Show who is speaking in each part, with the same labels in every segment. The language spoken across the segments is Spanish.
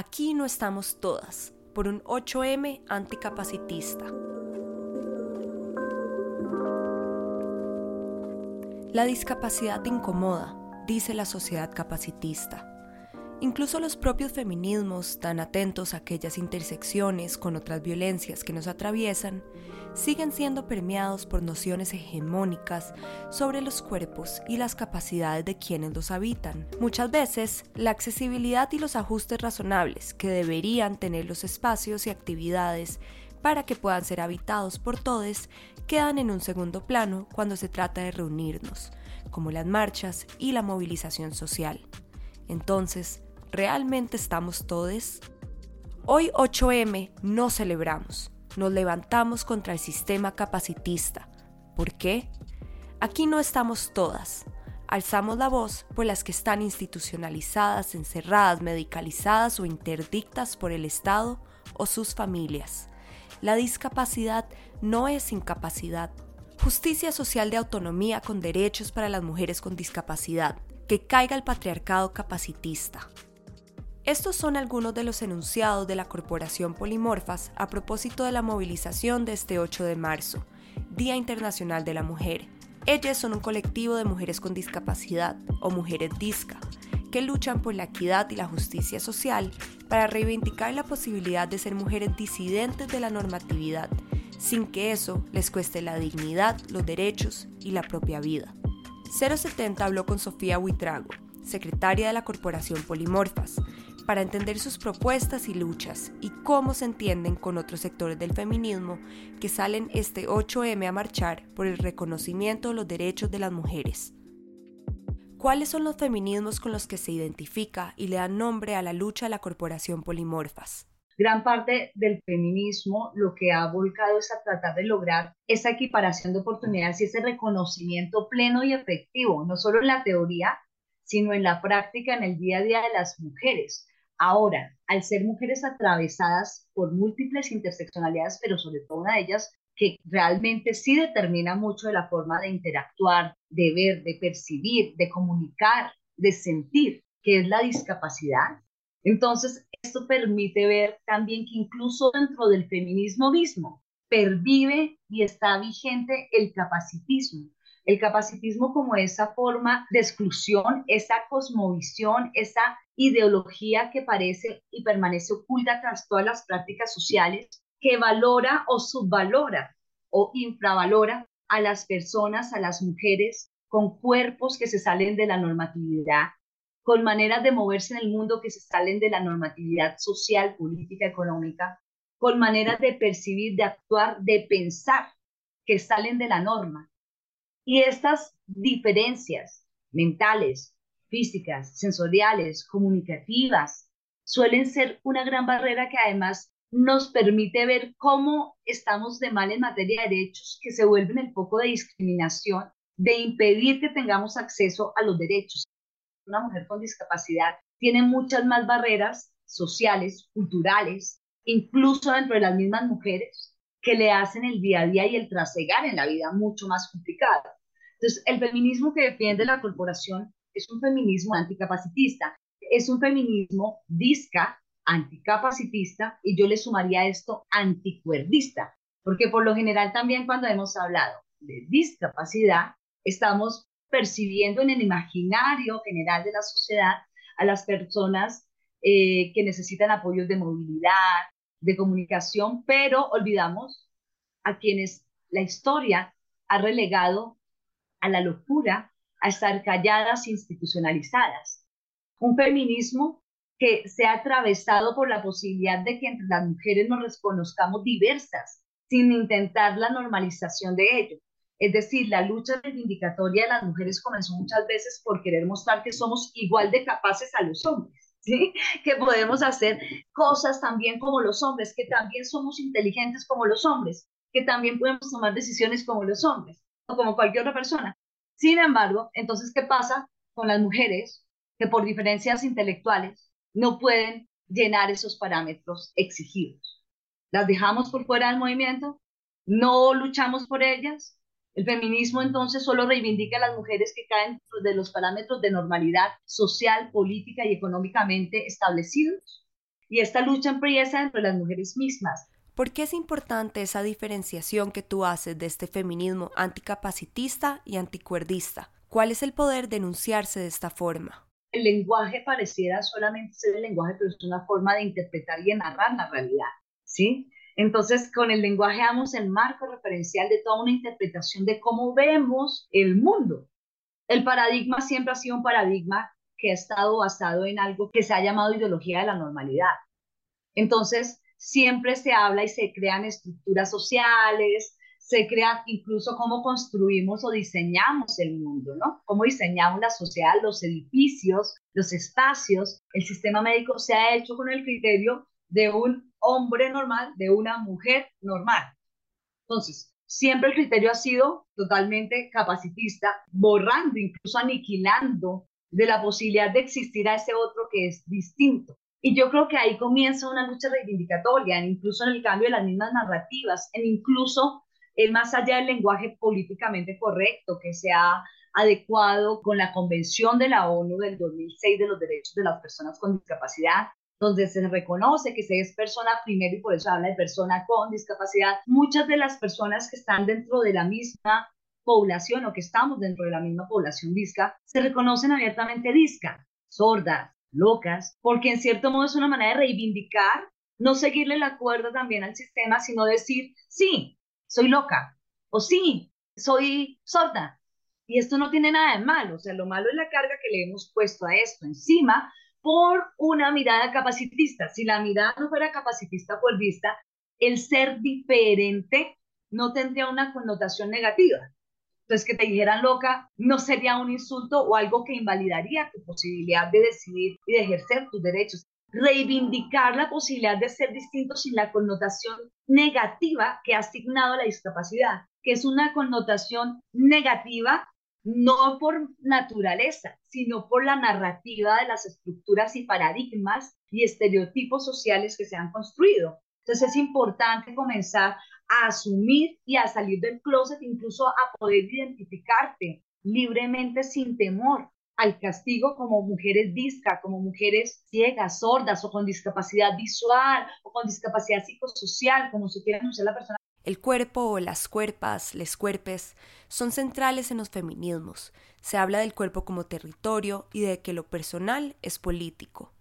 Speaker 1: Aquí no estamos todas, por un 8M anticapacitista. La discapacidad te incomoda, dice la sociedad capacitista. Incluso los propios feminismos, tan atentos a aquellas intersecciones con otras violencias que nos atraviesan, siguen siendo permeados por nociones hegemónicas sobre los cuerpos y las capacidades de quienes los habitan. Muchas veces, la accesibilidad y los ajustes razonables que deberían tener los espacios y actividades para que puedan ser habitados por todos quedan en un segundo plano cuando se trata de reunirnos, como las marchas y la movilización social. Entonces, ¿Realmente estamos todos? Hoy 8M no celebramos, nos levantamos contra el sistema capacitista. ¿Por qué? Aquí no estamos todas. Alzamos la voz por las que están institucionalizadas, encerradas, medicalizadas o interdictas por el Estado o sus familias. La discapacidad no es incapacidad. Justicia social de autonomía con derechos para las mujeres con discapacidad. Que caiga el patriarcado capacitista. Estos son algunos de los enunciados de la Corporación Polimorfas a propósito de la movilización de este 8 de marzo, Día Internacional de la Mujer. Ellas son un colectivo de mujeres con discapacidad, o mujeres DISCA, que luchan por la equidad y la justicia social para reivindicar la posibilidad de ser mujeres disidentes de la normatividad, sin que eso les cueste la dignidad, los derechos y la propia vida. 070 habló con Sofía Huitrago, secretaria de la Corporación Polimorfas, para entender sus propuestas y luchas y cómo se entienden con otros sectores del feminismo que salen este 8M a marchar por el reconocimiento de los derechos de las mujeres. ¿Cuáles son los feminismos con los que se identifica y le dan nombre a la lucha de la corporación Polimorfas?
Speaker 2: Gran parte del feminismo lo que ha volcado es a tratar de lograr esa equiparación de oportunidades y ese reconocimiento pleno y efectivo, no solo en la teoría, sino en la práctica, en el día a día de las mujeres. Ahora, al ser mujeres atravesadas por múltiples interseccionalidades, pero sobre todo una de ellas que realmente sí determina mucho de la forma de interactuar, de ver, de percibir, de comunicar, de sentir, que es la discapacidad. Entonces, esto permite ver también que incluso dentro del feminismo mismo pervive y está vigente el capacitismo, el capacitismo como esa forma de exclusión, esa cosmovisión, esa ideología que parece y permanece oculta tras todas las prácticas sociales, que valora o subvalora o infravalora a las personas, a las mujeres con cuerpos que se salen de la normatividad, con maneras de moverse en el mundo que se salen de la normatividad social, política, económica, con maneras de percibir, de actuar, de pensar que salen de la norma y estas diferencias mentales, físicas, sensoriales, comunicativas, suelen ser una gran barrera que además nos permite ver cómo estamos de mal en materia de derechos que se vuelven el foco de discriminación, de impedir que tengamos acceso a los derechos. Una mujer con discapacidad tiene muchas más barreras sociales, culturales, incluso dentro de las mismas mujeres, que le hacen el día a día y el trasegar en la vida mucho más complicado. Entonces, el feminismo que defiende la corporación es un feminismo anticapacitista, es un feminismo disca, anticapacitista, y yo le sumaría esto anticuerdista, porque por lo general también cuando hemos hablado de discapacidad, estamos percibiendo en el imaginario general de la sociedad a las personas eh, que necesitan apoyos de movilidad, de comunicación, pero olvidamos a quienes la historia ha relegado a la locura, a estar calladas, institucionalizadas. Un feminismo que se ha atravesado por la posibilidad de que entre las mujeres nos reconozcamos diversas, sin intentar la normalización de ello. Es decir, la lucha reivindicatoria de las mujeres comenzó muchas veces por querer mostrar que somos igual de capaces a los hombres, ¿sí? que podemos hacer cosas también como los hombres, que también somos inteligentes como los hombres, que también podemos tomar decisiones como los hombres como cualquier otra persona. Sin embargo, entonces, ¿qué pasa con las mujeres que por diferencias intelectuales no pueden llenar esos parámetros exigidos? ¿Las dejamos por fuera del movimiento? ¿No luchamos por ellas? El feminismo entonces solo reivindica a las mujeres que caen de los parámetros de normalidad social, política y económicamente establecidos. y esta lucha empieza entre las mujeres mismas.
Speaker 1: ¿Por qué es importante esa diferenciación que tú haces de este feminismo anticapacitista y anticuerdista? ¿Cuál es el poder de enunciarse de esta forma?
Speaker 2: El lenguaje pareciera solamente ser el lenguaje, pero es una forma de interpretar y narrar la realidad, ¿sí? Entonces, con el lenguaje damos el marco referencial de toda una interpretación de cómo vemos el mundo. El paradigma siempre ha sido un paradigma que ha estado basado en algo que se ha llamado ideología de la normalidad. Entonces, siempre se habla y se crean estructuras sociales, se crean incluso cómo construimos o diseñamos el mundo, ¿no? Cómo diseñamos la sociedad, los edificios, los espacios. El sistema médico se ha hecho con el criterio de un hombre normal, de una mujer normal. Entonces, siempre el criterio ha sido totalmente capacitista, borrando, incluso aniquilando de la posibilidad de existir a ese otro que es distinto. Y yo creo que ahí comienza una lucha reivindicatoria, incluso en el cambio de las mismas narrativas, en incluso el más allá del lenguaje políticamente correcto que se ha adecuado con la Convención de la ONU del 2006 de los Derechos de las Personas con Discapacidad, donde se reconoce que se es persona primero y por eso habla de persona con discapacidad. Muchas de las personas que están dentro de la misma población o que estamos dentro de la misma población disca se reconocen abiertamente disca, sordas, locas, porque en cierto modo es una manera de reivindicar, no seguirle la cuerda también al sistema, sino decir, sí, soy loca, o sí, soy sorda. Y esto no tiene nada de malo, o sea, lo malo es la carga que le hemos puesto a esto encima por una mirada capacitista. Si la mirada no fuera capacitista vista, el ser diferente no tendría una connotación negativa. Entonces, que te dijeran loca no sería un insulto o algo que invalidaría tu posibilidad de decidir y de ejercer tus derechos. Reivindicar la posibilidad de ser distinto sin la connotación negativa que ha asignado la discapacidad, que es una connotación negativa no por naturaleza, sino por la narrativa de las estructuras y paradigmas y estereotipos sociales que se han construido. Entonces es importante comenzar a asumir y a salir del closet, incluso a poder identificarte libremente sin temor al castigo como mujeres disca, como mujeres ciegas, sordas o con discapacidad visual o con discapacidad psicosocial, como se quiera anunciar la persona.
Speaker 1: El cuerpo o las cuerpas, les cuerpes, son centrales en los feminismos. Se habla del cuerpo como territorio y de que lo personal es político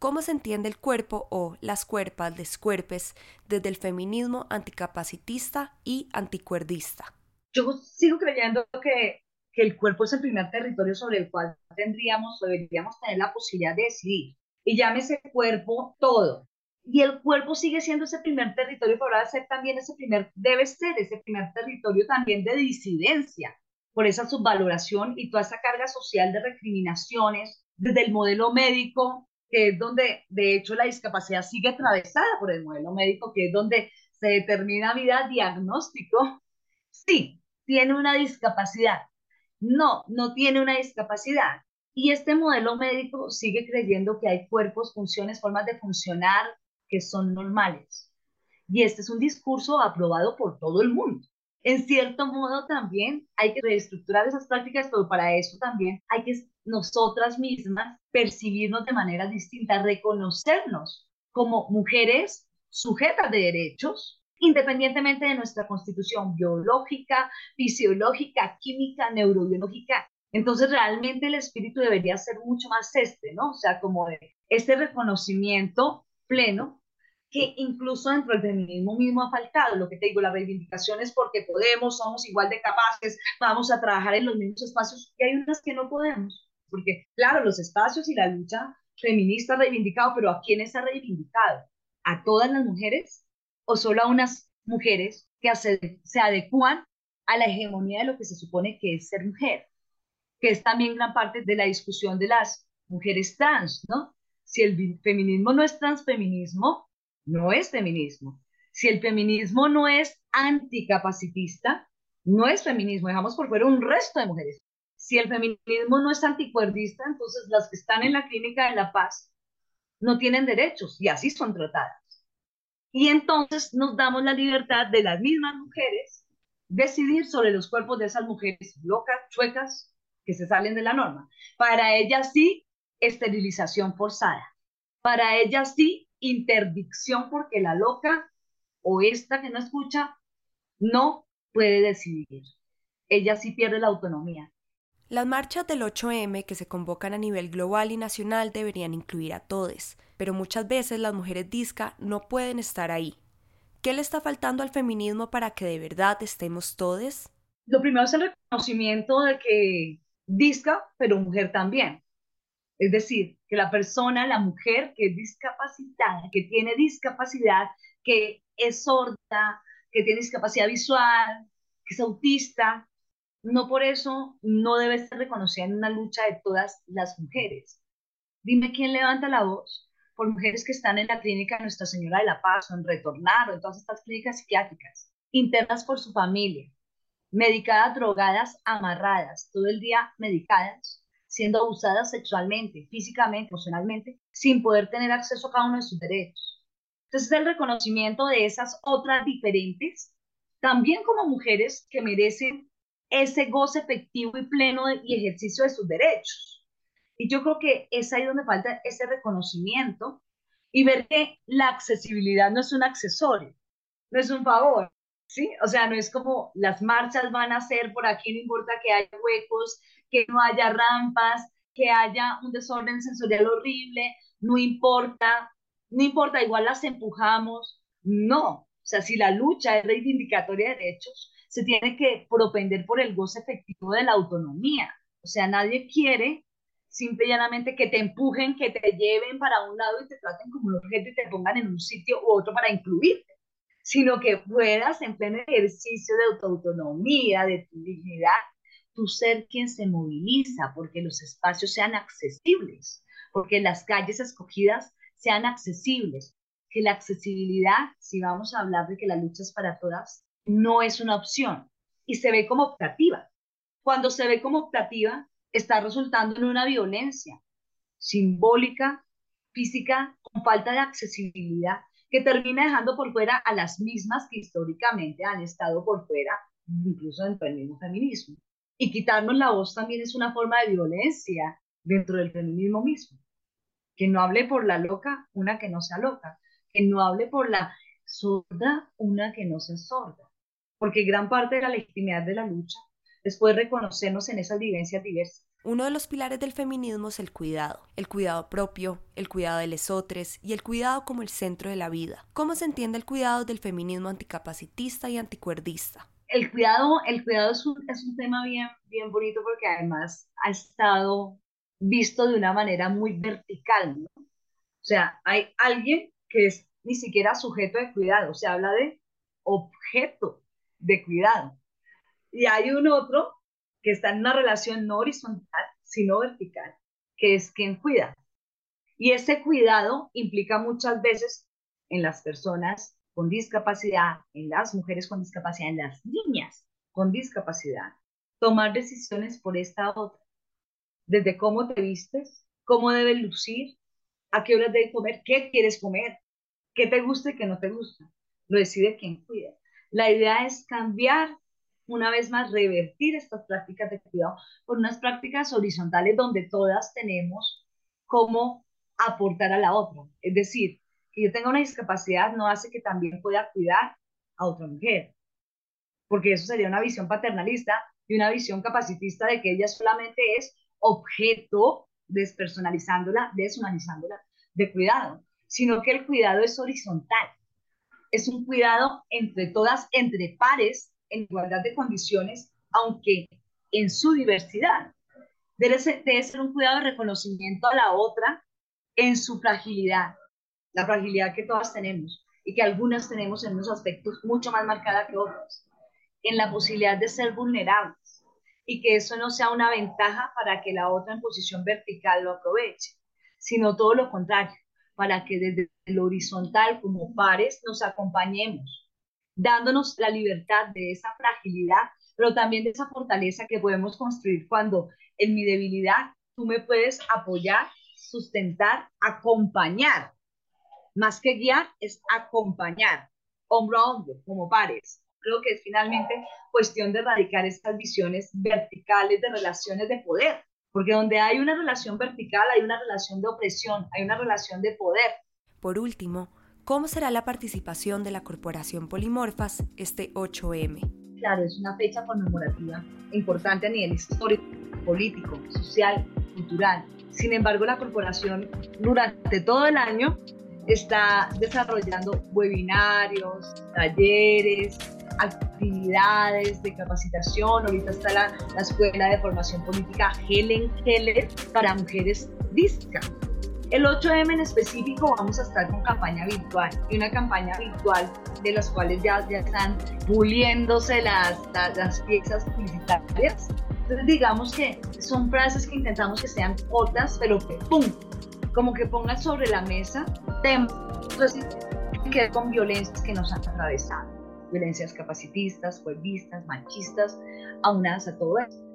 Speaker 1: cómo se entiende el cuerpo o las cuerpas, les cuerpes, desde el feminismo anticapacitista y anticuerdista.
Speaker 2: Yo sigo creyendo que, que el cuerpo es el primer territorio sobre el cual tendríamos deberíamos tener la posibilidad de decidir. Y llámese cuerpo todo. Y el cuerpo sigue siendo ese primer territorio, pero ahora ser también ese primer, debe ser ese primer territorio también de disidencia, por esa subvaloración y toda esa carga social de recriminaciones, desde el modelo médico, que es donde de hecho la discapacidad sigue atravesada por el modelo médico, que es donde se determina vida diagnóstico. Sí, tiene una discapacidad. No, no tiene una discapacidad. Y este modelo médico sigue creyendo que hay cuerpos, funciones, formas de funcionar que son normales. Y este es un discurso aprobado por todo el mundo. En cierto modo también hay que reestructurar esas prácticas, pero para eso también hay que nosotras mismas percibirnos de manera distinta, reconocernos como mujeres sujetas de derechos, independientemente de nuestra constitución biológica, fisiológica, química, neurobiológica. Entonces realmente el espíritu debería ser mucho más este, ¿no? O sea, como este reconocimiento pleno que incluso dentro del feminismo mismo ha faltado. Lo que te digo, la reivindicación es porque podemos, somos igual de capaces, vamos a trabajar en los mismos espacios y hay unas que no podemos porque claro, los espacios y la lucha feminista reivindicado, pero ¿a quiénes ha reivindicado? ¿A todas las mujeres o solo a unas mujeres que se adecúan a la hegemonía de lo que se supone que es ser mujer? Que es también gran parte de la discusión de las mujeres trans, ¿no? Si el feminismo no es transfeminismo, no es feminismo. Si el feminismo no es anticapacitista, no es feminismo. Dejamos por fuera un resto de mujeres si el feminismo no es anticuerdista, entonces las que están en la clínica de la paz no tienen derechos y así son tratadas. Y entonces nos damos la libertad de las mismas mujeres decidir sobre los cuerpos de esas mujeres locas, chuecas, que se salen de la norma. Para ellas sí, esterilización forzada. Para ellas sí, interdicción porque la loca o esta que no escucha no puede decidir. Ella sí pierde la autonomía.
Speaker 1: Las marchas del 8M que se convocan a nivel global y nacional deberían incluir a todos, pero muchas veces las mujeres disca no pueden estar ahí. ¿Qué le está faltando al feminismo para que de verdad estemos todos?
Speaker 2: Lo primero es el reconocimiento de que disca, pero mujer también. Es decir, que la persona, la mujer que es discapacitada, que tiene discapacidad, que es sorda, que tiene discapacidad visual, que es autista, no por eso no debe ser reconocida en una lucha de todas las mujeres. Dime quién levanta la voz por mujeres que están en la clínica Nuestra Señora de la Paz o en Retornar o en todas estas clínicas psiquiátricas, internas por su familia, medicadas, drogadas, amarradas, todo el día medicadas, siendo abusadas sexualmente, físicamente, emocionalmente, sin poder tener acceso a cada uno de sus derechos. Entonces, el reconocimiento de esas otras diferentes, también como mujeres que merecen ese goce efectivo y pleno y ejercicio de sus derechos. Y yo creo que es ahí donde falta ese reconocimiento y ver que la accesibilidad no es un accesorio, no es un favor, ¿sí? O sea, no es como las marchas van a ser por aquí, no importa que haya huecos, que no haya rampas, que haya un desorden sensorial horrible, no importa, no importa, igual las empujamos, no. Sea, si la lucha es reivindicatoria de derechos, se tiene que propender por el goce efectivo de la autonomía. O sea, nadie quiere simple y llanamente que te empujen, que te lleven para un lado y te traten como un objeto y te pongan en un sitio u otro para incluirte, sino que puedas en pleno ejercicio de autonomía, de tu dignidad, tu ser quien se moviliza, porque los espacios sean accesibles, porque las calles escogidas sean accesibles, que la accesibilidad, si vamos a hablar de que la lucha es para todas, no es una opción y se ve como optativa. Cuando se ve como optativa, está resultando en una violencia simbólica, física, con falta de accesibilidad, que termina dejando por fuera a las mismas que históricamente han estado por fuera, incluso dentro del mismo feminismo. Y quitarnos la voz también es una forma de violencia dentro del feminismo mismo. Que no hable por la loca, una que no sea loca. Que no hable por la sorda, una que no sea sorda porque gran parte de la legitimidad de la lucha es poder reconocernos en esas vivencias diversas.
Speaker 1: Uno de los pilares del feminismo es el cuidado, el cuidado propio, el cuidado de lesotres y el cuidado como el centro de la vida. ¿Cómo se entiende el cuidado del feminismo anticapacitista y anticuerdista?
Speaker 2: El cuidado, el cuidado es un, es un tema bien, bien bonito porque además ha estado visto de una manera muy vertical, ¿no? O sea, hay alguien que es ni siquiera sujeto de cuidado, se habla de objeto de cuidado. Y hay un otro que está en una relación no horizontal, sino vertical, que es quien cuida. Y ese cuidado implica muchas veces en las personas con discapacidad, en las mujeres con discapacidad, en las niñas con discapacidad, tomar decisiones por esta otra. Desde cómo te vistes, cómo debes lucir, a qué horas debes comer, qué quieres comer, qué te gusta y qué no te gusta. Lo decide quien cuida. La idea es cambiar, una vez más, revertir estas prácticas de cuidado por unas prácticas horizontales donde todas tenemos cómo aportar a la otra. Es decir, que yo tenga una discapacidad no hace que también pueda cuidar a otra mujer, porque eso sería una visión paternalista y una visión capacitista de que ella solamente es objeto, despersonalizándola, deshumanizándola, de cuidado, sino que el cuidado es horizontal es un cuidado entre todas, entre pares, en igualdad de condiciones, aunque en su diversidad. Debe ser, un cuidado de reconocimiento a la otra en su fragilidad, la fragilidad que todas tenemos y que algunas tenemos en unos aspectos mucho más marcada que otros, en la posibilidad de ser vulnerables y que eso no sea una ventaja para que la otra en posición vertical lo aproveche, sino todo lo contrario, para que desde el horizontal como pares nos acompañemos, dándonos la libertad de esa fragilidad, pero también de esa fortaleza que podemos construir cuando en mi debilidad tú me puedes apoyar, sustentar, acompañar. Más que guiar, es acompañar, hombro a hombro, como pares. Creo que es finalmente cuestión de erradicar estas visiones verticales de relaciones de poder, porque donde hay una relación vertical hay una relación de opresión, hay una relación de poder.
Speaker 1: Por último, ¿cómo será la participación de la Corporación Polimorfas este 8M?
Speaker 2: Claro, es una fecha conmemorativa importante a nivel histórico, político, social, cultural. Sin embargo, la corporación durante todo el año está desarrollando webinarios, talleres, actividades de capacitación. Ahorita está la, Escuela de Formación Política Helen Keller para mujeres disca. El 8M en específico vamos a estar con campaña virtual y una campaña virtual de las cuales ya, ya están puliéndose las, las, las piezas publicitarias. Entonces digamos que son frases que intentamos que sean cortas, pero que ¡pum! Como que pongan sobre la mesa temas que con violencias que nos han atravesado violencias capacitistas, juevistas, machistas, aunadas a todo esto.